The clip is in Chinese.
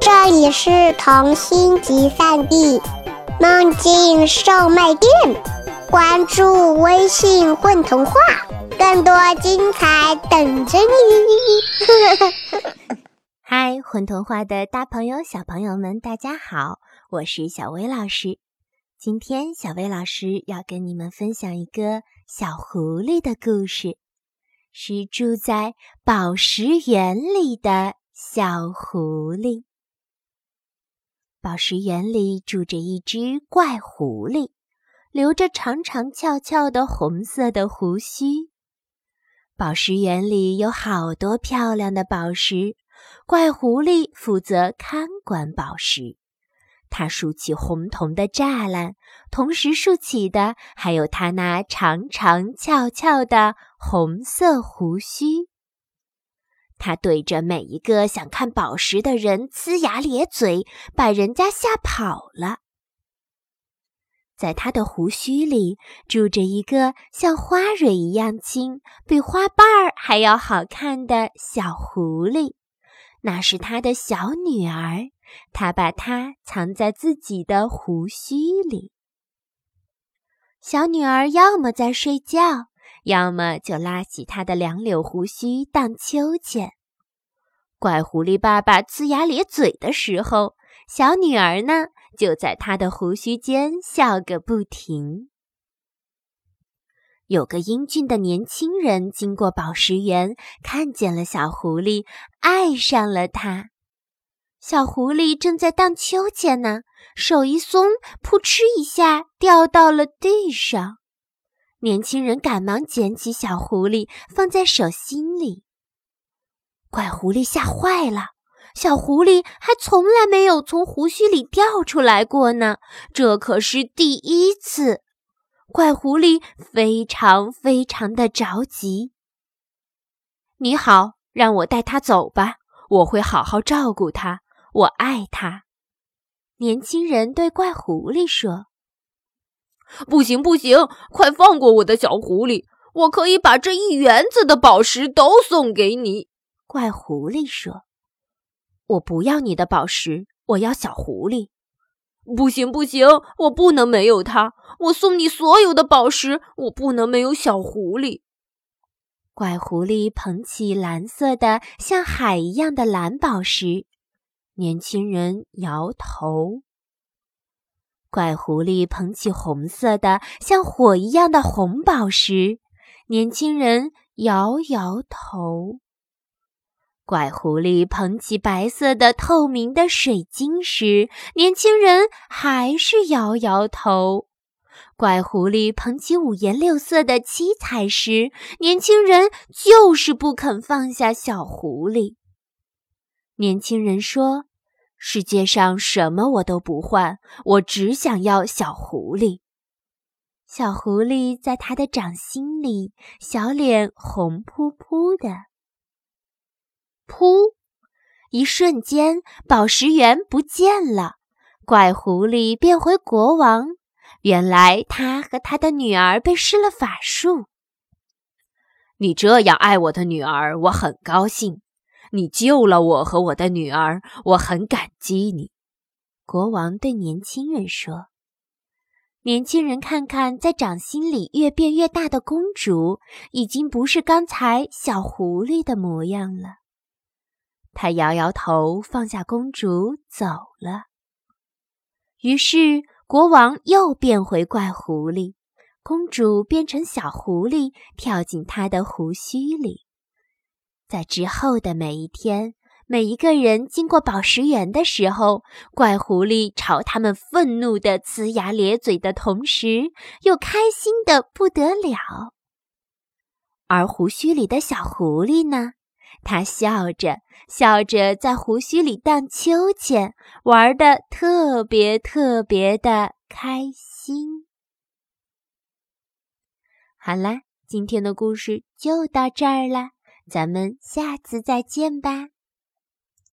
这里是童心集散地，梦境售卖店。关注微信“混童话”，更多精彩等着你。嗨，混童话的大朋友、小朋友们，大家好，我是小薇老师。今天，小薇老师要跟你们分享一个小狐狸的故事，是住在宝石园里的小狐狸。宝石园里住着一只怪狐狸，留着长长翘翘的红色的胡须。宝石园里有好多漂亮的宝石，怪狐狸负责看管宝石。它竖起红铜的栅栏，同时竖起的还有它那长长翘翘的红色胡须。他对着每一个想看宝石的人呲牙咧嘴，把人家吓跑了。在他的胡须里住着一个像花蕊一样轻、比花瓣儿还要好看的小狐狸，那是他的小女儿。他把它藏在自己的胡须里。小女儿要么在睡觉。要么就拉起他的两绺胡须荡秋千。怪狐狸爸爸呲牙咧嘴的时候，小女儿呢就在他的胡须间笑个不停。有个英俊的年轻人经过宝石园，看见了小狐狸，爱上了它。小狐狸正在荡秋千呢，手一松，扑哧一下掉到了地上。年轻人赶忙捡起小狐狸，放在手心里。怪狐狸吓坏了，小狐狸还从来没有从胡须里掉出来过呢，这可是第一次。怪狐狸非常非常的着急。你好，让我带他走吧，我会好好照顾他，我爱他。年轻人对怪狐狸说。不行不行，快放过我的小狐狸！我可以把这一园子的宝石都送给你。怪狐狸说：“我不要你的宝石，我要小狐狸。”不行不行，我不能没有它。我送你所有的宝石，我不能没有小狐狸。怪狐狸捧起蓝色的像海一样的蓝宝石，年轻人摇头。怪狐狸捧起红色的像火一样的红宝石，年轻人摇摇头。怪狐狸捧起白色的透明的水晶石，年轻人还是摇摇头。怪狐狸捧起五颜六色的七彩石，年轻人就是不肯放下小狐狸。年轻人说。世界上什么我都不换，我只想要小狐狸。小狐狸在他的掌心里，小脸红扑扑的。噗！一瞬间，宝石园不见了，怪狐狸变回国王。原来他和他的女儿被施了法术。你这样爱我的女儿，我很高兴。你救了我和我的女儿，我很感激你。”国王对年轻人说。年轻人看看在掌心里越变越大的公主，已经不是刚才小狐狸的模样了。他摇摇头，放下公主走了。于是国王又变回怪狐狸，公主变成小狐狸，跳进他的胡须里。在之后的每一天，每一个人经过宝石园的时候，怪狐狸朝他们愤怒的呲牙咧嘴的同时，又开心的不得了。而胡须里的小狐狸呢？它笑着笑着，在胡须里荡秋千，玩的特别特别的开心。好啦，今天的故事就到这儿了。咱们下次再见吧。